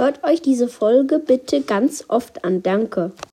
Hört euch diese Folge bitte ganz oft an. Danke.